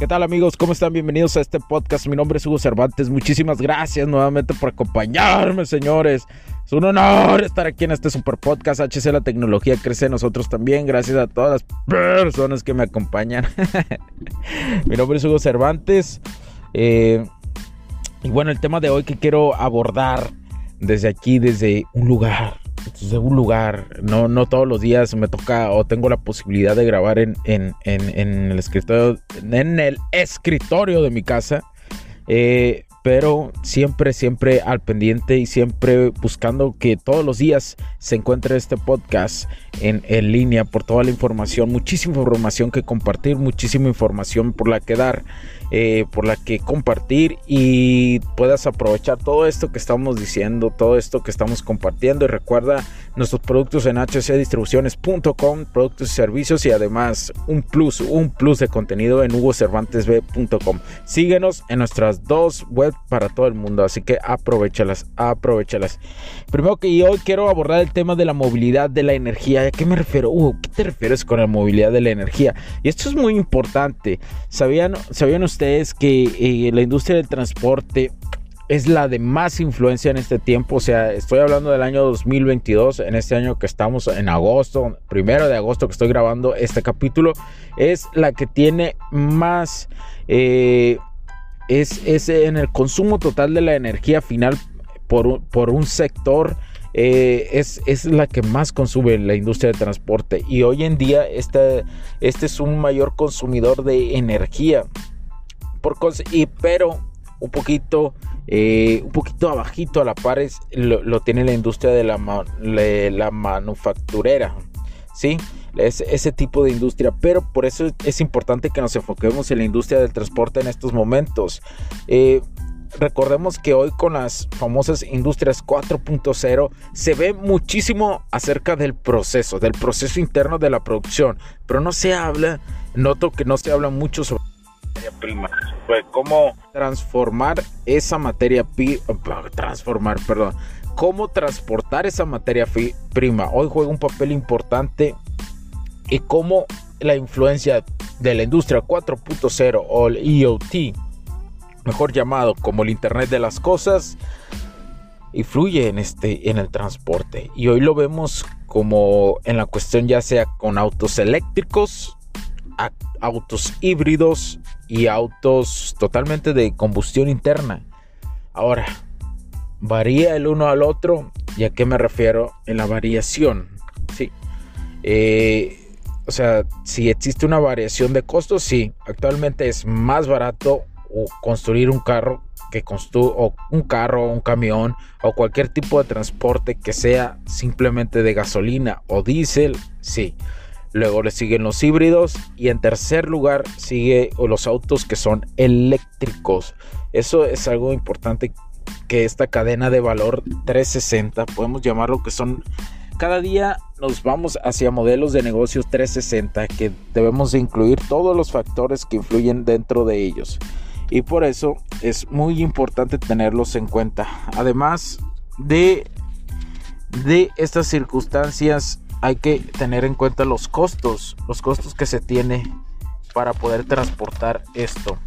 ¿Qué tal amigos? ¿Cómo están? Bienvenidos a este podcast. Mi nombre es Hugo Cervantes. Muchísimas gracias nuevamente por acompañarme, señores. Es un honor estar aquí en este super podcast. HC La Tecnología crece nosotros también. Gracias a todas las personas que me acompañan. Mi nombre es Hugo Cervantes. Eh, y bueno, el tema de hoy que quiero abordar desde aquí, desde un lugar de un lugar. No, no todos los días me toca o tengo la posibilidad de grabar en, en, el, escritorio, en el escritorio de mi casa. Eh, pero siempre, siempre al pendiente y siempre buscando que todos los días se encuentre este podcast en, en, línea por toda la información, muchísima información que compartir, muchísima información por la que dar. Eh, por la que compartir y puedas aprovechar todo esto que estamos diciendo, todo esto que estamos compartiendo. Y recuerda nuestros productos en hcdistribuciones.com, productos y servicios y además un plus, un plus de contenido en hugocervantesb.com. Síguenos en nuestras dos para todo el mundo, así que aprovechalas, aprovechalas. Primero que hoy quiero abordar el tema de la movilidad de la energía. ¿A qué me refiero? Uh, ¿Qué te refieres con la movilidad de la energía? Y esto es muy importante. ¿Sabían, ¿sabían ustedes? es que eh, la industria del transporte es la de más influencia en este tiempo. O sea, estoy hablando del año 2022, en este año que estamos en agosto, primero de agosto que estoy grabando este capítulo, es la que tiene más, eh, es, es, en el consumo total de la energía final por, por un sector. Eh, es, es, la que más consume la industria del transporte y hoy en día este, este es un mayor consumidor de energía por y pero un poquito eh, un poquito abajito a la par lo, tiene la industria de la, la manufacturera sí es ese tipo de industria pero por eso es importante que nos enfoquemos en la industria del transporte en estos momentos eh, recordemos que hoy con las famosas industrias 4.0 se ve muchísimo acerca del proceso, del proceso interno de la producción, pero no se habla, noto que no se habla mucho sobre prima. Pues cómo transformar esa materia transformar, perdón, cómo transportar esa materia prima. Hoy juega un papel importante y cómo la influencia de la industria 4.0 o el IoT, mejor llamado como el Internet de las Cosas, influye en este en el transporte y hoy lo vemos como en la cuestión ya sea con autos eléctricos autos híbridos y autos totalmente de combustión interna. Ahora, varía el uno al otro. ¿Y a qué me refiero? En la variación. Sí. Eh, o sea, si existe una variación de costos, sí. Actualmente es más barato construir un carro que o un carro, un camión o cualquier tipo de transporte que sea simplemente de gasolina o diésel, sí. Luego le siguen los híbridos y en tercer lugar sigue los autos que son eléctricos. Eso es algo importante que esta cadena de valor 360, podemos llamarlo que son cada día nos vamos hacia modelos de negocios 360 que debemos de incluir todos los factores que influyen dentro de ellos. Y por eso es muy importante tenerlos en cuenta. Además de de estas circunstancias hay que tener en cuenta los costos, los costos que se tiene para poder transportar esto.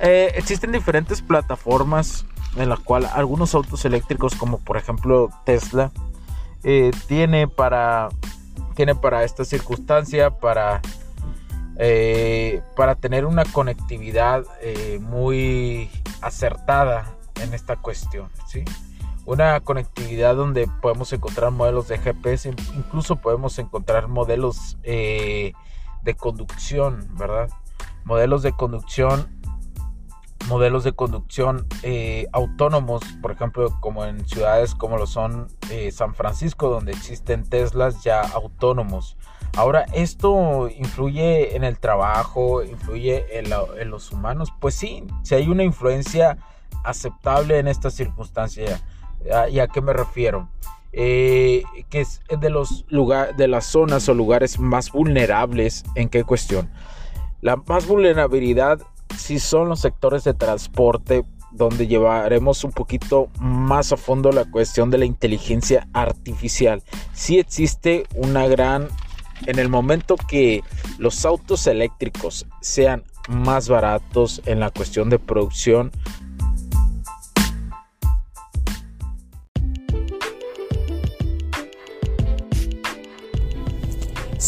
Eh, existen diferentes plataformas en las cuales algunos autos eléctricos, como por ejemplo Tesla, eh, tiene para tiene para esta circunstancia para eh, para tener una conectividad muy acertada en esta cuestión, ¿sí? una conectividad donde podemos encontrar modelos de GPS, incluso podemos encontrar modelos eh, de conducción, ¿verdad? Modelos de conducción, modelos de conducción eh, autónomos, por ejemplo, como en ciudades como lo son eh, San Francisco, donde existen Teslas ya autónomos. Ahora, ¿esto influye en el trabajo? ¿Influye en, los humanos? Pues sí, si hay una influencia aceptable en esta circunstancia. ¿Y a qué me refiero? Eh, que es de los lugares, de las zonas o lugares más vulnerables. ¿En qué cuestión? La más vulnerabilidad si son los sectores de transporte donde llevaremos un poquito más a fondo la cuestión de la inteligencia artificial. Si existe una gran en el momento que los autos eléctricos sean más baratos en la cuestión de producción,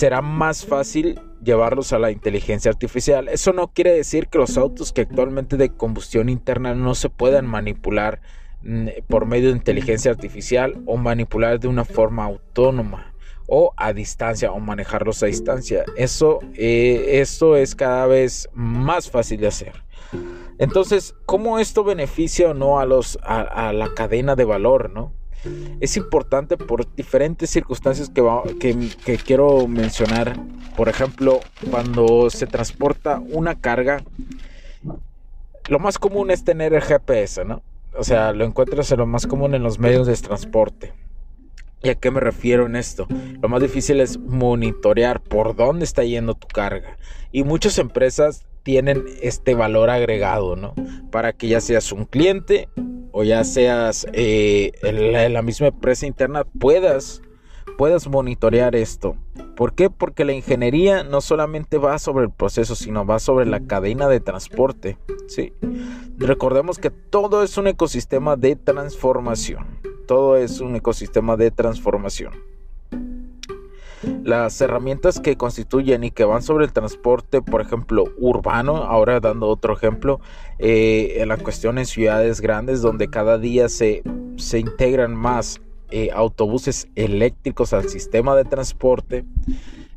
Será más fácil llevarlos a la inteligencia artificial. Eso no quiere decir que los autos que actualmente de combustión interna no se puedan manipular mm, por medio de inteligencia artificial o manipular de una forma autónoma o a distancia o manejarlos a distancia. Eso, eh, es cada vez más fácil de hacer. Entonces, ¿cómo esto beneficia o no a, los, a la cadena de valor, no? Es importante por diferentes circunstancias que, quiero mencionar. Por ejemplo, cuando se transporta una carga, lo más común es tener el GPS, ¿no? O sea, lo encuentras en lo más común en los medios de transporte. ¿Y a qué me refiero en esto? Lo más difícil es monitorear por dónde está yendo tu carga. Y muchas empresas tienen este valor agregado, ¿no? Para que ya seas un cliente ya seas eh, en, la, misma empresa interna, puedas, puedas monitorear esto. ¿Por qué? Porque la ingeniería no solamente va sobre el proceso, sino va sobre la cadena de transporte. ¿sí? Recordemos que todo es un ecosistema de transformación. Todo es un ecosistema de transformación. Las herramientas que constituyen y que van sobre el transporte, por ejemplo, urbano, ahora dando otro ejemplo, eh, en la cuestión en ciudades grandes donde cada día se, se integran más eh, autobuses eléctricos al sistema de transporte.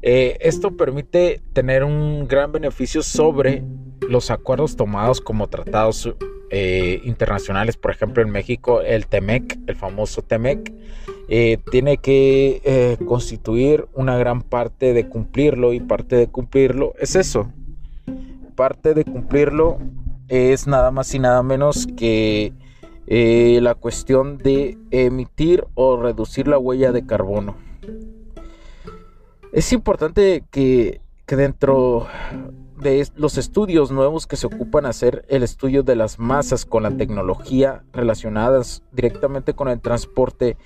Eh, esto permite tener un gran beneficio sobre los acuerdos tomados como tratados internacionales, por ejemplo en México el TEMEC, el famoso TEMEC, eh, tiene que eh, constituir una gran parte de cumplirlo y parte de cumplirlo es eso. Parte de cumplirlo es nada más y nada menos que eh, la cuestión de emitir o reducir la huella de carbono. Es importante que, que dentro de los estudios nuevos que se ocupan hacer el estudio de las masas con la tecnología relacionadas directamente con el transporte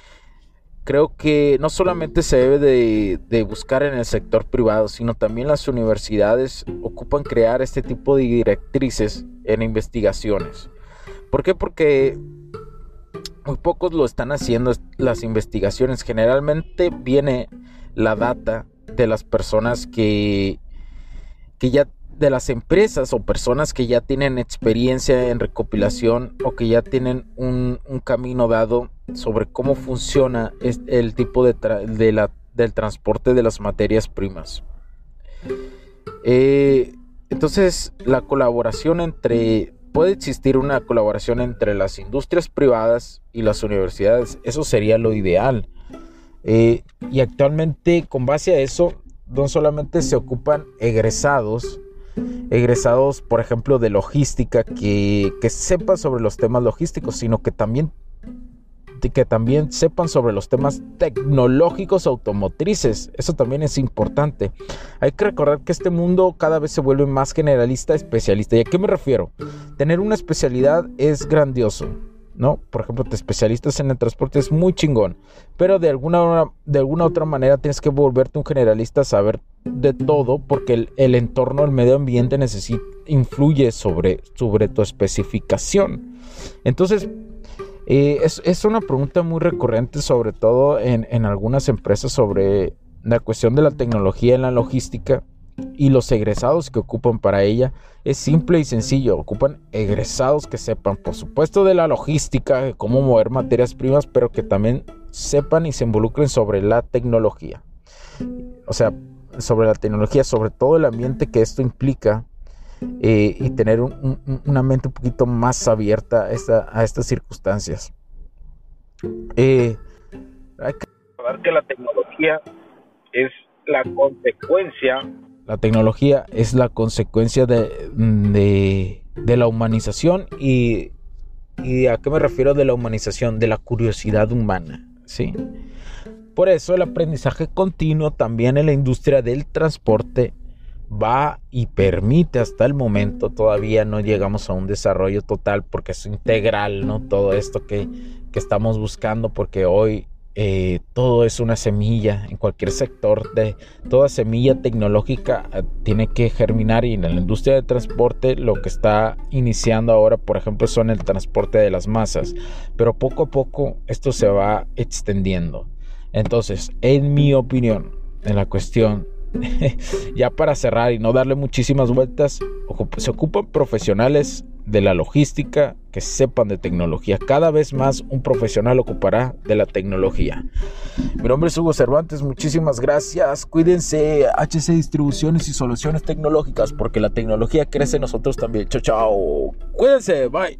creo que no solamente se debe de, buscar en el sector privado, sino también las universidades ocupan crear este tipo de directrices en investigaciones. ¿Por qué? Porque muy pocos lo están haciendo las investigaciones. Generalmente viene la data de las personas que, que ya de las empresas o personas que ya tienen experiencia en recopilación o que ya tienen un, camino dado sobre cómo funciona el tipo de, la, del transporte de las materias primas. Eh, entonces, la colaboración entre, puede existir una colaboración entre las industrias privadas y las universidades, eso sería lo ideal. Eh, y actualmente, con base a eso, no solamente se ocupan egresados, egresados, por ejemplo, de logística que, sepan sobre los temas logísticos, sino que también que también sepan sobre los temas tecnológicos automotrices. Eso también es importante. Hay que recordar que este mundo cada vez se vuelve más generalista, especialista. ¿Y a qué me refiero? Tener una especialidad es grandioso. ¿No? Por ejemplo, te especialistas en el transporte es muy chingón, pero de alguna, de alguna otra manera tienes que volverte un generalista a saber de todo porque el, entorno, el medio ambiente necesita, influye sobre, sobre tu especificación. Entonces, eh, es, una pregunta muy recurrente, sobre todo en, en algunas empresas, sobre la cuestión de la tecnología en la logística y los egresados que ocupan para ella es simple y sencillo. Ocupan egresados que sepan, por supuesto, de la logística, de cómo mover materias primas, pero que también sepan y se involucren sobre la tecnología. O sea, sobre la tecnología, sobre todo el ambiente que esto implica eh, y tener una mente un poquito más abierta a, estas circunstancias. Eh, hay que recordar que la tecnología es la consecuencia la tecnología es la consecuencia de, la humanización y, y, a qué me refiero de la humanización, de la curiosidad humana, ¿sí? Por eso el aprendizaje continuo también en la industria del transporte va y permite hasta el momento, todavía no llegamos a un desarrollo total porque es integral, ¿no? Todo esto que, que estamos buscando porque hoy eh, todo es una semilla en cualquier sector de toda semilla tecnológica eh, tiene que germinar y en la industria de transporte lo que está iniciando ahora por ejemplo son el transporte de las masas pero poco a poco esto se va extendiendo. Entonces en mi opinión en la cuestión ya para cerrar y no darle muchísimas vueltas se ocupan profesionales de la logística que sepan de tecnología. Cada vez más un profesional ocupará de la tecnología. Mi nombre es Hugo Cervantes, muchísimas gracias. Cuídense, HC Distribuciones y Soluciones Tecnológicas, porque la tecnología crece nosotros también. Chao, chao. Cuídense, bye.